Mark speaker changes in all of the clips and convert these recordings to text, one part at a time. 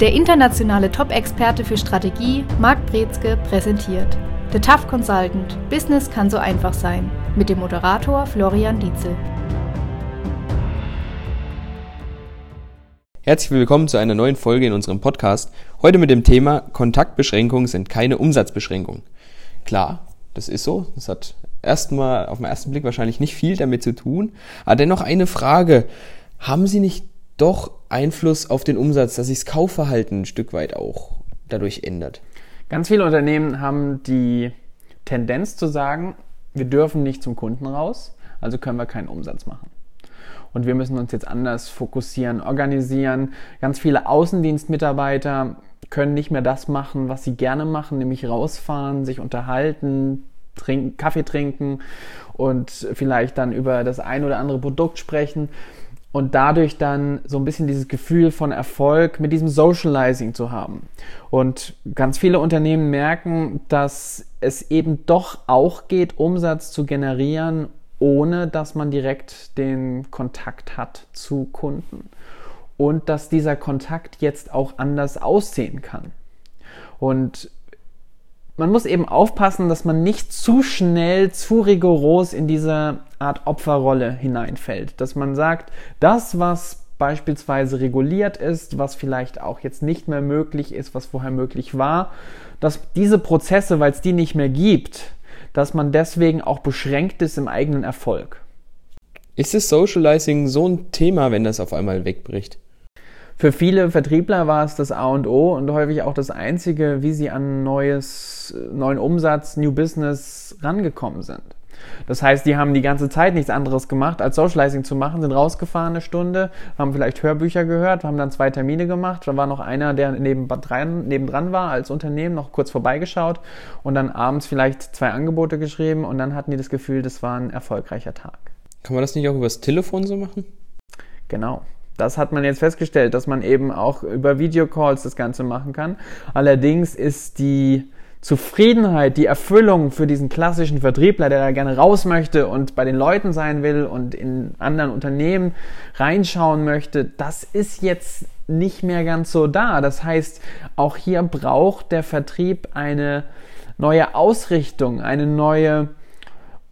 Speaker 1: Der internationale Top-Experte für Strategie, Marc Brezke, präsentiert The Tough Consultant – Business kann so einfach sein mit dem Moderator Florian Dietzel.
Speaker 2: Herzlich willkommen zu einer neuen Folge in unserem Podcast. Heute mit dem Thema Kontaktbeschränkungen sind keine Umsatzbeschränkungen. Klar, das ist so. Das hat erstmal auf den ersten Blick wahrscheinlich nicht viel damit zu tun. Aber dennoch eine Frage. Haben Sie nicht doch Einfluss auf den Umsatz, dass sich das Kaufverhalten ein Stück weit auch dadurch ändert.
Speaker 3: Ganz viele Unternehmen haben die Tendenz zu sagen, wir dürfen nicht zum Kunden raus, also können wir keinen Umsatz machen. Und wir müssen uns jetzt anders fokussieren, organisieren. Ganz viele Außendienstmitarbeiter können nicht mehr das machen, was sie gerne machen, nämlich rausfahren, sich unterhalten, trinken, Kaffee trinken und vielleicht dann über das ein oder andere Produkt sprechen, und dadurch dann so ein bisschen dieses Gefühl von Erfolg mit diesem Socializing zu haben. Und ganz viele Unternehmen merken, dass es eben doch auch geht, Umsatz zu generieren, ohne dass man direkt den Kontakt hat zu Kunden. Und dass dieser Kontakt jetzt auch anders aussehen kann. Und man muss eben aufpassen, dass man nicht zu schnell, zu rigoros in diese Art Opferrolle hineinfällt. Dass man sagt, das, was beispielsweise reguliert ist, was vielleicht auch jetzt nicht mehr möglich ist, was vorher möglich war, dass diese Prozesse, weil es die nicht mehr gibt, dass man deswegen auch beschränkt ist im eigenen Erfolg.
Speaker 2: Ist das Socializing so ein Thema, wenn das auf einmal wegbricht?
Speaker 3: Für viele Vertriebler war es das A und O und häufig auch das einzige, wie sie an neues, neuen Umsatz, New Business rangekommen sind. Das heißt, die haben die ganze Zeit nichts anderes gemacht, als Socializing zu machen, sind rausgefahren eine Stunde, haben vielleicht Hörbücher gehört, haben dann zwei Termine gemacht. Da war noch einer, der nebendran, nebendran war als Unternehmen, noch kurz vorbeigeschaut und dann abends vielleicht zwei Angebote geschrieben und dann hatten die das Gefühl, das war ein erfolgreicher Tag.
Speaker 2: Kann man das nicht auch übers Telefon so machen?
Speaker 3: Genau. Das hat man jetzt festgestellt, dass man eben auch über Videocalls das Ganze machen kann. Allerdings ist die Zufriedenheit, die Erfüllung für diesen klassischen Vertriebler, der da gerne raus möchte und bei den Leuten sein will und in anderen Unternehmen reinschauen möchte, das ist jetzt nicht mehr ganz so da. Das heißt, auch hier braucht der Vertrieb eine neue Ausrichtung, eine neue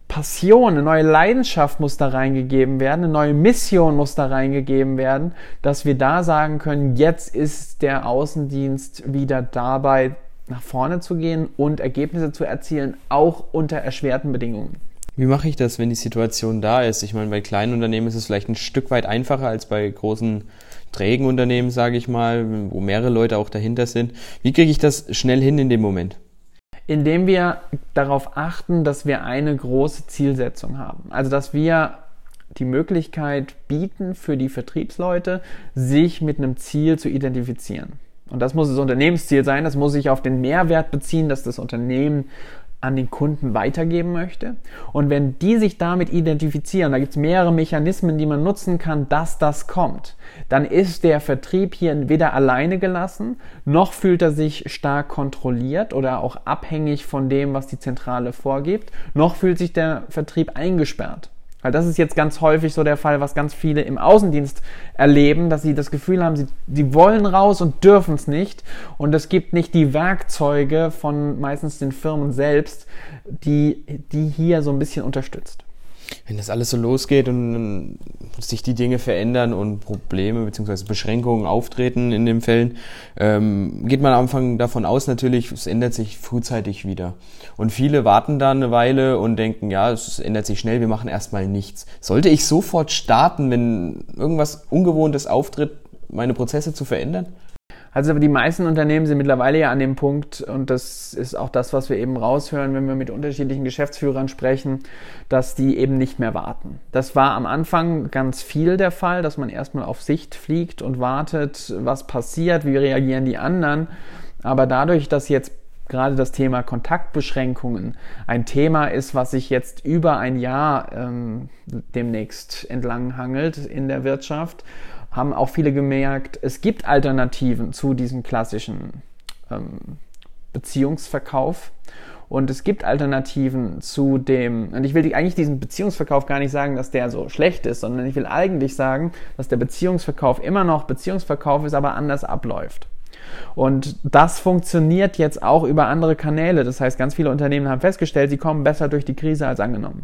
Speaker 3: Passion, eine neue Leidenschaft muss da reingegeben werden, eine neue Mission muss da reingegeben werden, dass wir da sagen können, jetzt ist der Außendienst wieder dabei, nach vorne zu gehen und Ergebnisse zu erzielen, auch unter erschwerten Bedingungen.
Speaker 2: Wie mache ich das, wenn die Situation da ist? Ich meine, bei kleinen Unternehmen ist es vielleicht ein Stück weit einfacher als bei großen trägen Unternehmen, sage ich mal, wo mehrere Leute auch dahinter sind. Wie kriege ich das schnell hin in dem Moment?
Speaker 3: Indem wir darauf achten, dass wir eine große Zielsetzung haben. Also dass wir die Möglichkeit bieten für die Vertriebsleute, sich mit einem Ziel zu identifizieren. Und das muss das Unternehmensziel sein, das muss sich auf den Mehrwert beziehen, dass das Unternehmen an den Kunden weitergeben möchte. Und wenn die sich damit identifizieren, da gibt es mehrere Mechanismen, die man nutzen kann, dass das kommt, dann ist der Vertrieb hier weder alleine gelassen, noch fühlt er sich stark kontrolliert oder auch abhängig von dem, was die Zentrale vorgibt, noch fühlt sich der Vertrieb eingesperrt. Weil das ist jetzt ganz häufig so der Fall, was ganz viele im Außendienst erleben, dass sie das Gefühl haben, sie, sie wollen raus und dürfen es nicht. Und es gibt nicht die Werkzeuge von meistens den Firmen selbst, die, die hier so ein bisschen unterstützt
Speaker 2: wenn das alles so losgeht und sich die Dinge verändern und Probleme bzw. Beschränkungen auftreten in den Fällen, ähm, geht man am Anfang davon aus natürlich, es ändert sich frühzeitig wieder. Und viele warten da eine Weile und denken, ja, es ändert sich schnell, wir machen erstmal nichts. Sollte ich sofort starten, wenn irgendwas Ungewohntes auftritt, meine Prozesse zu verändern?
Speaker 3: Also die meisten Unternehmen sind mittlerweile ja an dem Punkt, und das ist auch das, was wir eben raushören, wenn wir mit unterschiedlichen Geschäftsführern sprechen, dass die eben nicht mehr warten. Das war am Anfang ganz viel der Fall, dass man erstmal auf Sicht fliegt und wartet, was passiert, wie reagieren die anderen. Aber dadurch, dass jetzt gerade das Thema Kontaktbeschränkungen ein Thema ist, was sich jetzt über ein Jahr ähm, demnächst entlang hangelt in der Wirtschaft haben auch viele gemerkt, es gibt Alternativen zu diesem klassischen ähm, Beziehungsverkauf. Und es gibt Alternativen zu dem, und ich will eigentlich diesen Beziehungsverkauf gar nicht sagen, dass der so schlecht ist, sondern ich will eigentlich sagen, dass der Beziehungsverkauf immer noch Beziehungsverkauf ist, aber anders abläuft. Und das funktioniert jetzt auch über andere Kanäle. Das heißt, ganz viele Unternehmen haben festgestellt, sie kommen besser durch die Krise als angenommen.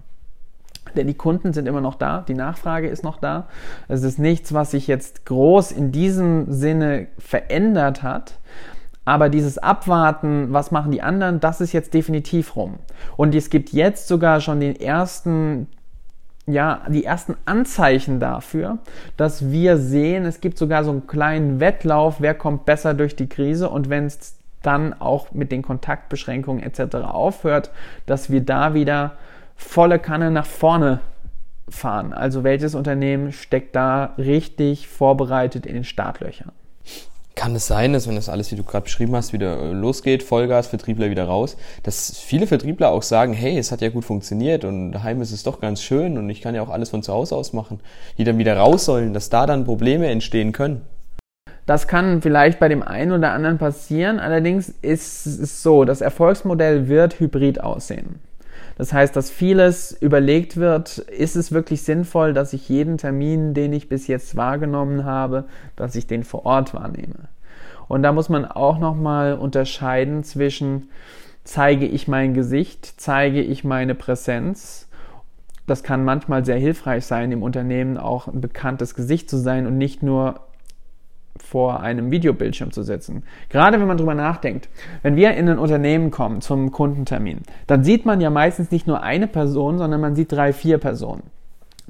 Speaker 3: Denn die Kunden sind immer noch da, die Nachfrage ist noch da. Es ist nichts, was sich jetzt groß in diesem Sinne verändert hat. Aber dieses Abwarten, was machen die anderen, das ist jetzt definitiv rum. Und es gibt jetzt sogar schon den ersten ja, die ersten Anzeichen dafür, dass wir sehen, es gibt sogar so einen kleinen Wettlauf, wer kommt besser durch die Krise und wenn es dann auch mit den Kontaktbeschränkungen etc. aufhört, dass wir da wieder volle Kanne nach vorne fahren. Also welches Unternehmen steckt da richtig vorbereitet in den Startlöchern?
Speaker 2: Kann es sein, dass wenn das alles, wie du gerade beschrieben hast, wieder äh, losgeht, Vollgas, Vertriebler wieder raus, dass viele Vertriebler auch sagen, hey, es hat ja gut funktioniert und daheim ist es doch ganz schön und ich kann ja auch alles von zu Hause aus machen, die dann wieder raus sollen, dass da dann Probleme entstehen können?
Speaker 3: Das kann vielleicht bei dem einen oder anderen passieren, allerdings ist es so, das Erfolgsmodell wird hybrid aussehen. Das heißt, dass vieles überlegt wird, ist es wirklich sinnvoll, dass ich jeden Termin, den ich bis jetzt wahrgenommen habe, dass ich den vor Ort wahrnehme. Und da muss man auch nochmal unterscheiden zwischen zeige ich mein Gesicht, zeige ich meine Präsenz. Das kann manchmal sehr hilfreich sein, im Unternehmen auch ein bekanntes Gesicht zu sein und nicht nur vor einem Videobildschirm zu sitzen. Gerade wenn man drüber nachdenkt, wenn wir in ein Unternehmen kommen zum Kundentermin, dann sieht man ja meistens nicht nur eine Person, sondern man sieht drei, vier Personen.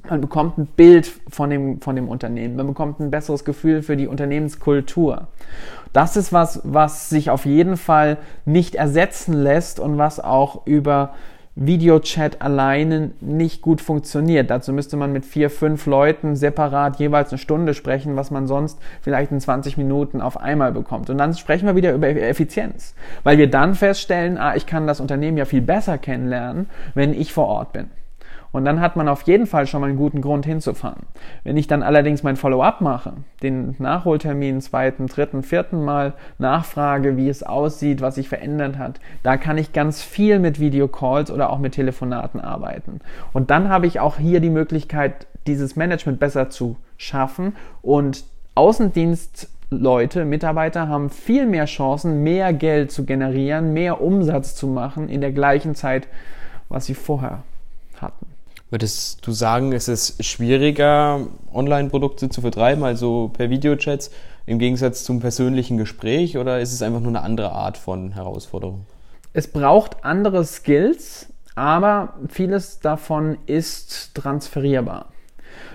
Speaker 3: Man bekommt ein Bild von dem, von dem Unternehmen. Man bekommt ein besseres Gefühl für die Unternehmenskultur. Das ist was, was sich auf jeden Fall nicht ersetzen lässt und was auch über Videochat alleine nicht gut funktioniert. Dazu müsste man mit vier, fünf Leuten separat jeweils eine Stunde sprechen, was man sonst vielleicht in 20 Minuten auf einmal bekommt. Und dann sprechen wir wieder über Effizienz, weil wir dann feststellen, ah, ich kann das Unternehmen ja viel besser kennenlernen, wenn ich vor Ort bin. Und dann hat man auf jeden Fall schon mal einen guten Grund hinzufahren. Wenn ich dann allerdings mein Follow-up mache, den Nachholtermin zweiten, dritten, vierten Mal nachfrage, wie es aussieht, was sich verändert hat, da kann ich ganz viel mit Videocalls oder auch mit Telefonaten arbeiten. Und dann habe ich auch hier die Möglichkeit, dieses Management besser zu schaffen und Außendienstleute, Mitarbeiter haben viel mehr Chancen, mehr Geld zu generieren, mehr Umsatz zu machen in der gleichen Zeit, was sie vorher hatten.
Speaker 2: Würdest du sagen, es ist schwieriger, Online-Produkte zu vertreiben, also per Videochats, im Gegensatz zum persönlichen Gespräch, oder ist es einfach nur eine andere Art von Herausforderung?
Speaker 3: Es braucht andere Skills, aber vieles davon ist transferierbar.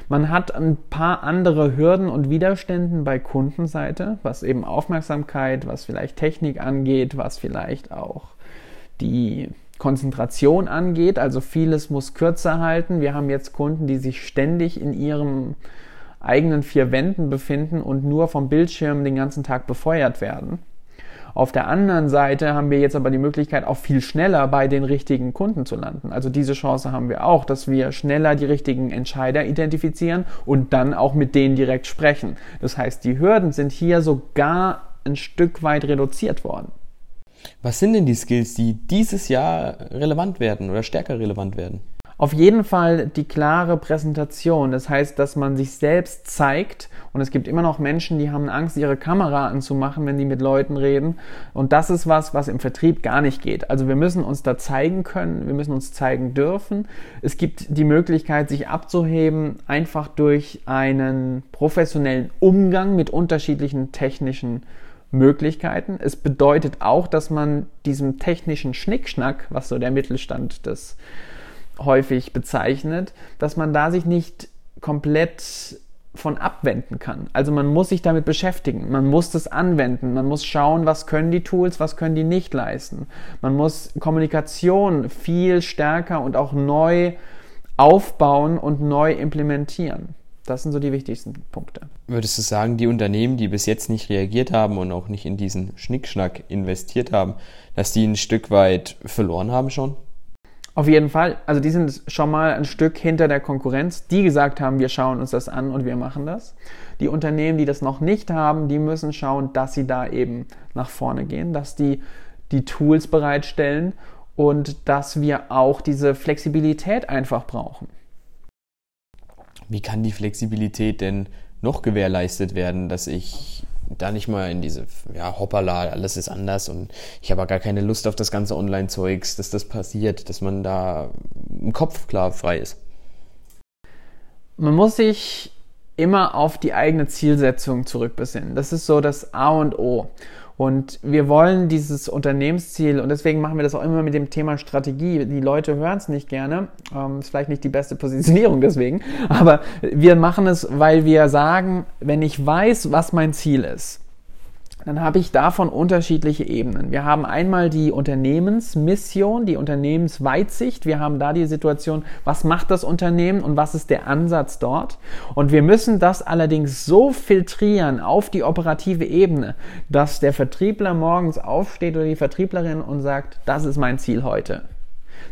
Speaker 3: Man hat ein paar andere Hürden und Widerstände bei Kundenseite, was eben Aufmerksamkeit, was vielleicht Technik angeht, was vielleicht auch die Konzentration angeht. Also vieles muss kürzer halten. Wir haben jetzt Kunden, die sich ständig in ihren eigenen vier Wänden befinden und nur vom Bildschirm den ganzen Tag befeuert werden. Auf der anderen Seite haben wir jetzt aber die Möglichkeit, auch viel schneller bei den richtigen Kunden zu landen. Also diese Chance haben wir auch, dass wir schneller die richtigen Entscheider identifizieren und dann auch mit denen direkt sprechen. Das heißt, die Hürden sind hier sogar ein Stück weit reduziert worden.
Speaker 2: Was sind denn die Skills, die dieses Jahr relevant werden oder stärker relevant werden?
Speaker 3: Auf jeden Fall die klare Präsentation. Das heißt, dass man sich selbst zeigt. Und es gibt immer noch Menschen, die haben Angst, ihre Kamera anzumachen, wenn die mit Leuten reden. Und das ist was, was im Vertrieb gar nicht geht. Also wir müssen uns da zeigen können. Wir müssen uns zeigen dürfen. Es gibt die Möglichkeit, sich abzuheben, einfach durch einen professionellen Umgang mit unterschiedlichen technischen Möglichkeiten. Es bedeutet auch, dass man diesem technischen Schnickschnack, was so der Mittelstand das häufig bezeichnet, dass man da sich nicht komplett von abwenden kann. Also man muss sich damit beschäftigen, man muss das anwenden, man muss schauen, was können die Tools, was können die nicht leisten. Man muss Kommunikation viel stärker und auch neu aufbauen und neu implementieren. Das sind so die wichtigsten Punkte.
Speaker 2: Würdest du sagen, die Unternehmen, die bis jetzt nicht reagiert haben und auch nicht in diesen Schnickschnack investiert haben, dass die ein Stück weit verloren haben schon?
Speaker 3: Auf jeden Fall. Also die sind schon mal ein Stück hinter der Konkurrenz, die gesagt haben, wir schauen uns das an und wir machen das. Die Unternehmen, die das noch nicht haben, die müssen schauen, dass sie da eben nach vorne gehen, dass die die Tools bereitstellen und dass wir auch diese Flexibilität einfach brauchen.
Speaker 2: Wie kann die Flexibilität denn noch gewährleistet werden, dass ich da nicht mal in diese, ja, hoppala, alles ist anders und ich habe gar keine Lust auf das ganze Online-Zeugs, dass das passiert, dass man da im Kopf klar frei ist.
Speaker 3: Man muss sich immer auf die eigene Zielsetzung zurückbesinnen. Das ist so das A und O. Und wir wollen dieses Unternehmensziel, und deswegen machen wir das auch immer mit dem Thema Strategie. Die Leute hören es nicht gerne. Ähm, ist vielleicht nicht die beste Positionierung deswegen. Aber wir machen es, weil wir sagen, wenn ich weiß, was mein Ziel ist, dann habe ich davon unterschiedliche Ebenen. Wir haben einmal die Unternehmensmission, die Unternehmensweitsicht. Wir haben da die Situation, was macht das Unternehmen und was ist der Ansatz dort. Und wir müssen das allerdings so filtrieren auf die operative Ebene, dass der Vertriebler morgens aufsteht oder die Vertrieblerin und sagt, das ist mein Ziel heute.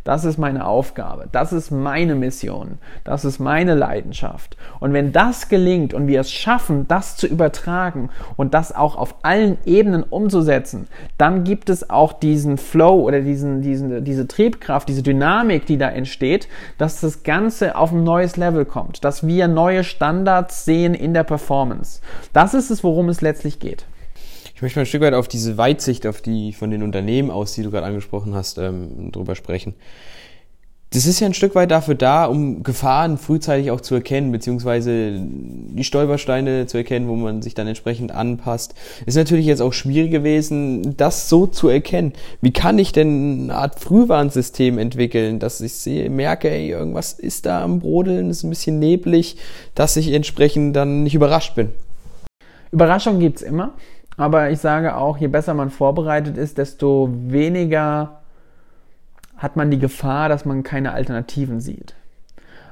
Speaker 3: Das ist meine Aufgabe. Das ist meine Mission. Das ist meine Leidenschaft. Und wenn das gelingt und wir es schaffen, das zu übertragen und das auch auf allen Ebenen umzusetzen, dann gibt es auch diesen Flow oder diesen, diesen, diese Triebkraft, diese Dynamik, die da entsteht, dass das Ganze auf ein neues Level kommt, dass wir neue Standards sehen in der Performance. Das ist es, worum es letztlich geht.
Speaker 2: Ich möchte mal ein Stück weit auf diese Weitsicht, auf die von den Unternehmen aus, die du gerade angesprochen hast, ähm, drüber sprechen. Das ist ja ein Stück weit dafür da, um Gefahren frühzeitig auch zu erkennen, beziehungsweise die Stolpersteine zu erkennen, wo man sich dann entsprechend anpasst. Ist natürlich jetzt auch schwierig gewesen, das so zu erkennen. Wie kann ich denn eine Art Frühwarnsystem entwickeln, dass ich sehe, merke, ey, irgendwas ist da am Brodeln, ist ein bisschen neblig, dass ich entsprechend dann nicht überrascht bin?
Speaker 3: Überraschung gibt's immer. Aber ich sage auch, je besser man vorbereitet ist, desto weniger hat man die Gefahr, dass man keine Alternativen sieht.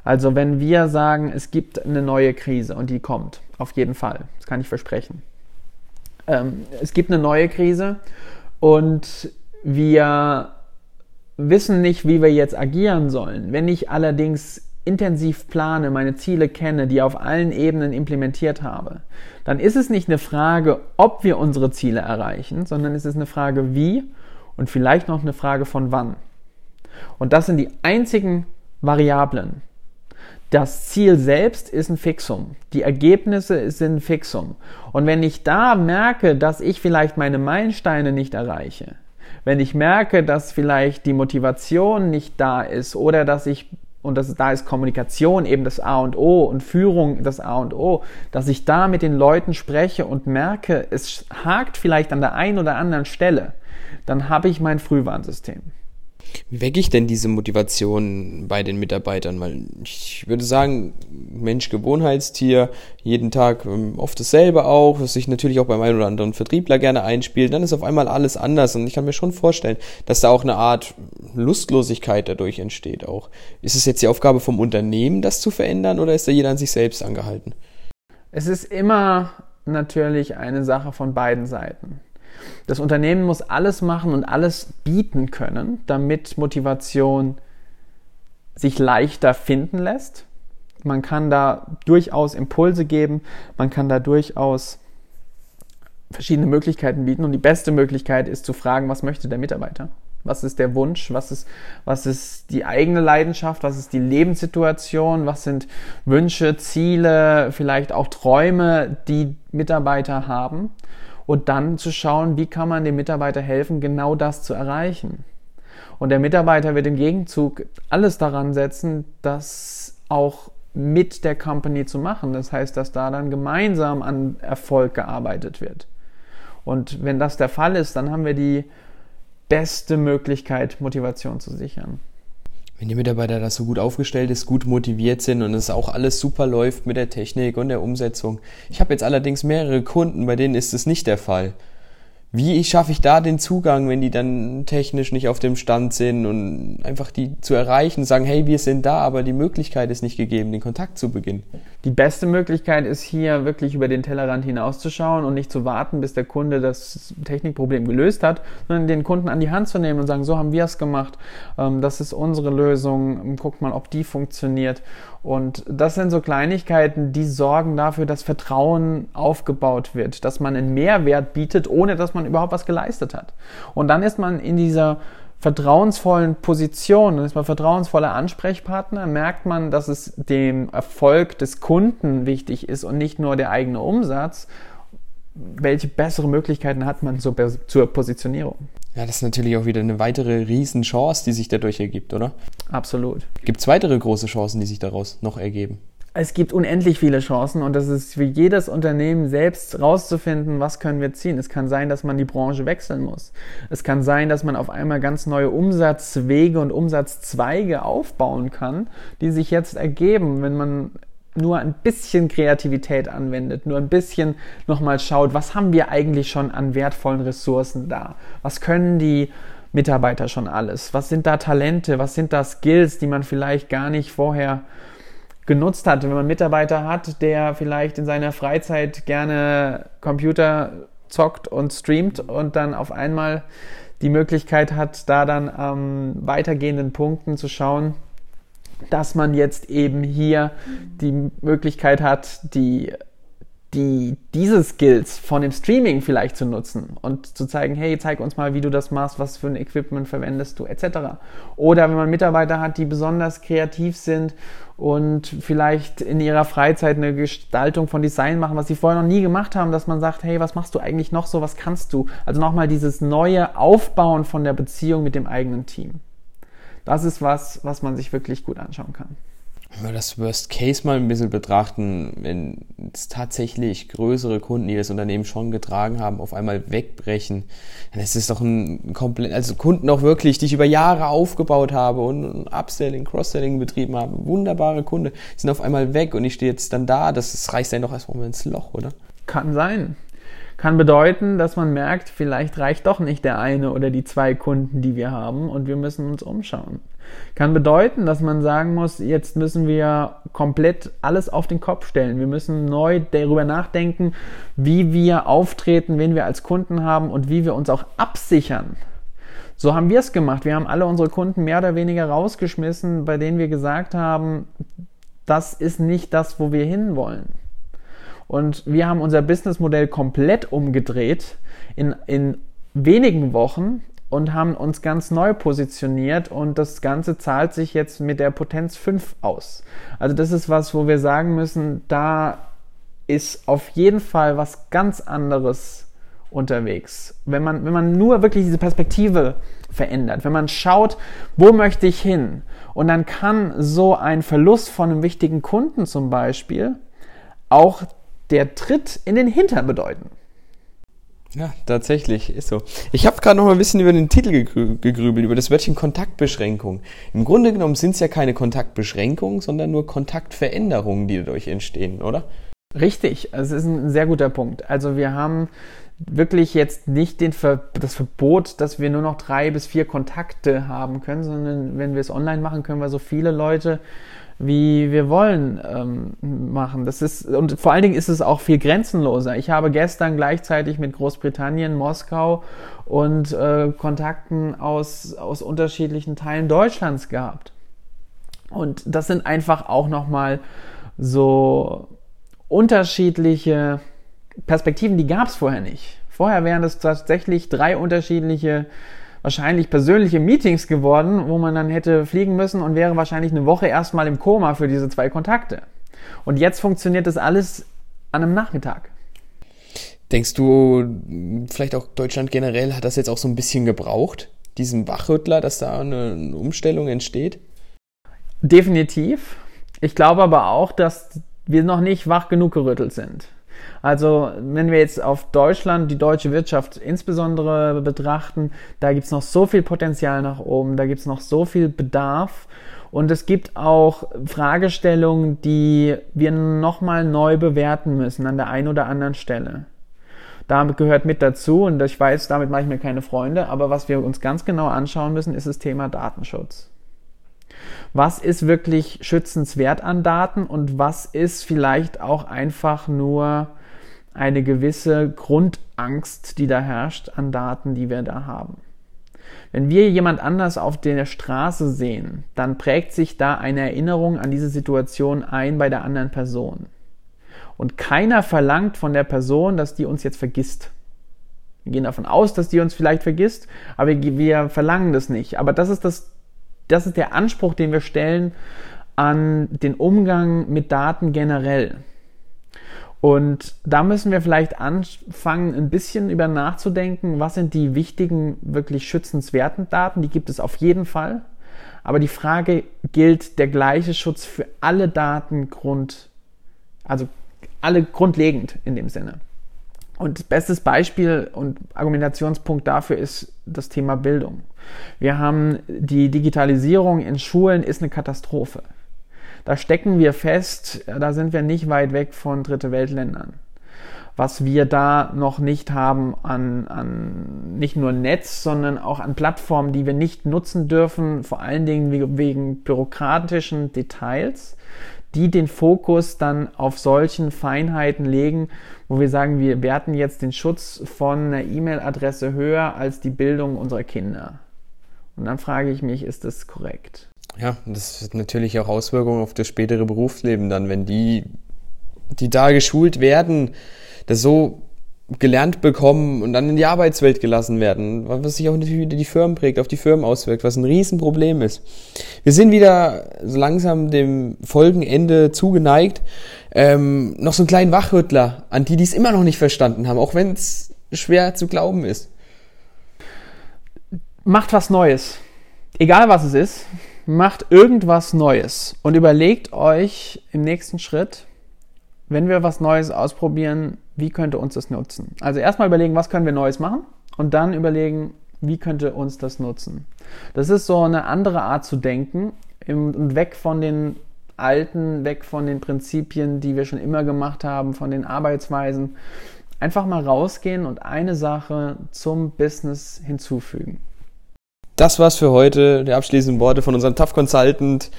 Speaker 3: Also wenn wir sagen, es gibt eine neue Krise und die kommt, auf jeden Fall, das kann ich versprechen. Ähm, es gibt eine neue Krise und wir wissen nicht, wie wir jetzt agieren sollen. Wenn ich allerdings intensiv plane, meine Ziele kenne, die auf allen Ebenen implementiert habe, dann ist es nicht eine Frage, ob wir unsere Ziele erreichen, sondern es ist eine Frage wie und vielleicht noch eine Frage von wann. Und das sind die einzigen Variablen. Das Ziel selbst ist ein Fixum. Die Ergebnisse sind ein Fixum. Und wenn ich da merke, dass ich vielleicht meine Meilensteine nicht erreiche, wenn ich merke, dass vielleicht die Motivation nicht da ist oder dass ich und das, da ist Kommunikation eben das A und O und Führung das A und O, dass ich da mit den Leuten spreche und merke, es hakt vielleicht an der einen oder anderen Stelle, dann habe ich mein Frühwarnsystem.
Speaker 2: Wie wecke ich denn diese Motivation bei den Mitarbeitern? Weil ich würde sagen, Mensch, Gewohnheitstier, jeden Tag ähm, oft dasselbe auch, was sich natürlich auch beim einen oder anderen Vertriebler gerne einspielt. Dann ist auf einmal alles anders und ich kann mir schon vorstellen, dass da auch eine Art Lustlosigkeit dadurch entsteht auch. Ist es jetzt die Aufgabe vom Unternehmen, das zu verändern oder ist da jeder an sich selbst angehalten?
Speaker 3: Es ist immer natürlich eine Sache von beiden Seiten. Das Unternehmen muss alles machen und alles bieten können, damit Motivation sich leichter finden lässt. Man kann da durchaus Impulse geben, man kann da durchaus verschiedene Möglichkeiten bieten und die beste Möglichkeit ist zu fragen, was möchte der Mitarbeiter? Was ist der Wunsch? Was ist, was ist die eigene Leidenschaft? Was ist die Lebenssituation? Was sind Wünsche, Ziele, vielleicht auch Träume, die Mitarbeiter haben? Und dann zu schauen, wie kann man dem Mitarbeiter helfen, genau das zu erreichen. Und der Mitarbeiter wird im Gegenzug alles daran setzen, das auch mit der Company zu machen. Das heißt, dass da dann gemeinsam an Erfolg gearbeitet wird. Und wenn das der Fall ist, dann haben wir die beste Möglichkeit, Motivation zu sichern
Speaker 2: wenn die Mitarbeiter da so gut aufgestellt ist, gut motiviert sind und es auch alles super läuft mit der Technik und der Umsetzung. Ich habe jetzt allerdings mehrere Kunden, bei denen ist es nicht der Fall. Wie schaffe ich da den Zugang, wenn die dann technisch nicht auf dem Stand sind und einfach die zu erreichen, sagen, hey, wir sind da, aber die Möglichkeit ist nicht gegeben, den Kontakt zu beginnen?
Speaker 3: Die beste Möglichkeit ist hier wirklich über den Tellerrand hinauszuschauen und nicht zu warten, bis der Kunde das Technikproblem gelöst hat, sondern den Kunden an die Hand zu nehmen und sagen, so haben wir es gemacht, ähm, das ist unsere Lösung, guckt mal, ob die funktioniert und das sind so Kleinigkeiten, die sorgen dafür, dass Vertrauen aufgebaut wird, dass man einen Mehrwert bietet, ohne dass man überhaupt was geleistet hat. Und dann ist man in dieser vertrauensvollen Position, dann ist man vertrauensvoller Ansprechpartner, merkt man, dass es dem Erfolg des Kunden wichtig ist und nicht nur der eigene Umsatz. welche bessere Möglichkeiten hat man zur, zur Positionierung?
Speaker 2: Ja, das ist natürlich auch wieder eine weitere Riesenchance, die sich dadurch ergibt, oder?
Speaker 3: Absolut.
Speaker 2: Gibt es weitere große Chancen, die sich daraus noch ergeben?
Speaker 3: Es gibt unendlich viele Chancen und das ist für jedes Unternehmen selbst rauszufinden, was können wir ziehen. Es kann sein, dass man die Branche wechseln muss. Es kann sein, dass man auf einmal ganz neue Umsatzwege und Umsatzzweige aufbauen kann, die sich jetzt ergeben, wenn man nur ein bisschen Kreativität anwendet, nur ein bisschen nochmal schaut, was haben wir eigentlich schon an wertvollen Ressourcen da? Was können die Mitarbeiter schon alles? Was sind da Talente? Was sind da Skills, die man vielleicht gar nicht vorher genutzt hat? Wenn man einen Mitarbeiter hat, der vielleicht in seiner Freizeit gerne Computer zockt und streamt und dann auf einmal die Möglichkeit hat, da dann am weitergehenden Punkten zu schauen, dass man jetzt eben hier die Möglichkeit hat, die, die, diese Skills von dem Streaming vielleicht zu nutzen und zu zeigen, hey, zeig uns mal, wie du das machst, was für ein Equipment verwendest du, etc. Oder wenn man Mitarbeiter hat, die besonders kreativ sind und vielleicht in ihrer Freizeit eine Gestaltung von Design machen, was sie vorher noch nie gemacht haben, dass man sagt, hey, was machst du eigentlich noch so, was kannst du? Also nochmal dieses neue Aufbauen von der Beziehung mit dem eigenen Team das ist was, was man sich wirklich gut anschauen kann.
Speaker 2: Wenn wir das Worst Case mal ein bisschen betrachten, wenn es tatsächlich größere Kunden, die das Unternehmen schon getragen haben, auf einmal wegbrechen, dann ist es doch ein komplett, also Kunden auch wirklich, die ich über Jahre aufgebaut habe und Upselling, Cross-Selling betrieben habe, wunderbare Kunde, sind auf einmal weg und ich stehe jetzt dann da, das, das reißt dann doch erstmal ins Loch, oder?
Speaker 3: Kann sein kann bedeuten, dass man merkt, vielleicht reicht doch nicht der eine oder die zwei Kunden, die wir haben und wir müssen uns umschauen. Kann bedeuten, dass man sagen muss, jetzt müssen wir komplett alles auf den Kopf stellen. Wir müssen neu darüber nachdenken, wie wir auftreten, wen wir als Kunden haben und wie wir uns auch absichern. So haben wir es gemacht. Wir haben alle unsere Kunden mehr oder weniger rausgeschmissen, bei denen wir gesagt haben, das ist nicht das, wo wir hinwollen. Und wir haben unser Businessmodell komplett umgedreht in, in wenigen Wochen und haben uns ganz neu positioniert und das Ganze zahlt sich jetzt mit der Potenz 5 aus. Also das ist was, wo wir sagen müssen, da ist auf jeden Fall was ganz anderes unterwegs. Wenn man, wenn man nur wirklich diese Perspektive verändert, wenn man schaut, wo möchte ich hin? Und dann kann so ein Verlust von einem wichtigen Kunden zum Beispiel auch der Tritt in den Hintern bedeuten.
Speaker 2: Ja, tatsächlich, ist so. Ich habe gerade noch mal ein bisschen über den Titel gegrübelt, über das Wörtchen Kontaktbeschränkung. Im Grunde genommen sind es ja keine Kontaktbeschränkungen, sondern nur Kontaktveränderungen, die dadurch entstehen, oder?
Speaker 3: Richtig, es ist ein sehr guter Punkt. Also wir haben wirklich jetzt nicht den Ver das Verbot, dass wir nur noch drei bis vier Kontakte haben können, sondern wenn wir es online machen, können wir so viele Leute wie wir wollen ähm, machen. Das ist, und vor allen Dingen ist es auch viel grenzenloser. Ich habe gestern gleichzeitig mit Großbritannien, Moskau und äh, Kontakten aus, aus unterschiedlichen Teilen Deutschlands gehabt. Und das sind einfach auch nochmal so unterschiedliche Perspektiven, die gab es vorher nicht. Vorher wären es tatsächlich drei unterschiedliche wahrscheinlich persönliche Meetings geworden, wo man dann hätte fliegen müssen und wäre wahrscheinlich eine Woche erstmal im Koma für diese zwei Kontakte. Und jetzt funktioniert das alles an einem Nachmittag.
Speaker 2: Denkst du, vielleicht auch Deutschland generell hat das jetzt auch so ein bisschen gebraucht, diesen Wachrüttler, dass da eine Umstellung entsteht?
Speaker 3: Definitiv. Ich glaube aber auch, dass wir noch nicht wach genug gerüttelt sind. Also wenn wir jetzt auf Deutschland, die deutsche Wirtschaft insbesondere betrachten, da gibt es noch so viel Potenzial nach oben, da gibt es noch so viel Bedarf. Und es gibt auch Fragestellungen, die wir nochmal neu bewerten müssen an der einen oder anderen Stelle. Damit gehört mit dazu, und ich weiß, damit mache ich mir keine Freunde, aber was wir uns ganz genau anschauen müssen, ist das Thema Datenschutz. Was ist wirklich schützenswert an Daten und was ist vielleicht auch einfach nur eine gewisse Grundangst, die da herrscht an Daten, die wir da haben. Wenn wir jemand anders auf der Straße sehen, dann prägt sich da eine Erinnerung an diese Situation ein bei der anderen Person. Und keiner verlangt von der Person, dass die uns jetzt vergisst. Wir gehen davon aus, dass die uns vielleicht vergisst, aber wir verlangen das nicht. Aber das ist das, das ist der Anspruch, den wir stellen an den Umgang mit Daten generell. Und da müssen wir vielleicht anfangen, ein bisschen über nachzudenken, was sind die wichtigen, wirklich schützenswerten Daten. Die gibt es auf jeden Fall. Aber die Frage gilt der gleiche Schutz für alle Daten Grund, also alle grundlegend in dem Sinne. Und bestes Beispiel und Argumentationspunkt dafür ist das Thema Bildung. Wir haben die Digitalisierung in Schulen ist eine Katastrophe. Da stecken wir fest, da sind wir nicht weit weg von Dritte Weltländern. Was wir da noch nicht haben an, an nicht nur Netz, sondern auch an Plattformen, die wir nicht nutzen dürfen, vor allen Dingen wegen bürokratischen Details, die den Fokus dann auf solchen Feinheiten legen, wo wir sagen, wir werten jetzt den Schutz von einer E-Mail-Adresse höher als die Bildung unserer Kinder. Und dann frage ich mich, ist das korrekt?
Speaker 2: Ja, das hat natürlich auch Auswirkungen auf das spätere Berufsleben dann, wenn die, die da geschult werden, das so gelernt bekommen und dann in die Arbeitswelt gelassen werden, was sich auch natürlich wieder die Firmen prägt, auf die Firmen auswirkt, was ein Riesenproblem ist. Wir sind wieder so langsam dem Folgenende zugeneigt. Ähm, noch so einen kleinen Wachrüttler, an die, die es immer noch nicht verstanden haben, auch wenn es schwer zu glauben ist.
Speaker 3: Macht was Neues. Egal was es ist, macht irgendwas Neues und überlegt euch im nächsten Schritt, wenn wir was Neues ausprobieren, wie könnte uns das nutzen? Also erstmal überlegen, was können wir Neues machen und dann überlegen, wie könnte uns das nutzen? Das ist so eine andere Art zu denken und weg von den alten, weg von den Prinzipien, die wir schon immer gemacht haben, von den Arbeitsweisen. Einfach mal rausgehen und eine Sache zum Business hinzufügen.
Speaker 2: Das war's für heute. Die abschließenden Worte von unserem Tough Consultant.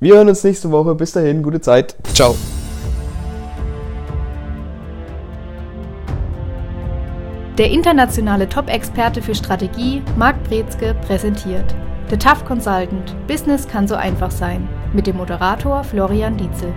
Speaker 2: Wir hören uns nächste Woche. Bis dahin, gute Zeit. Ciao.
Speaker 1: Der internationale Top-Experte für Strategie, Marc Brezke, präsentiert The Tough Consultant. Business kann so einfach sein. Mit dem Moderator Florian Dietzel.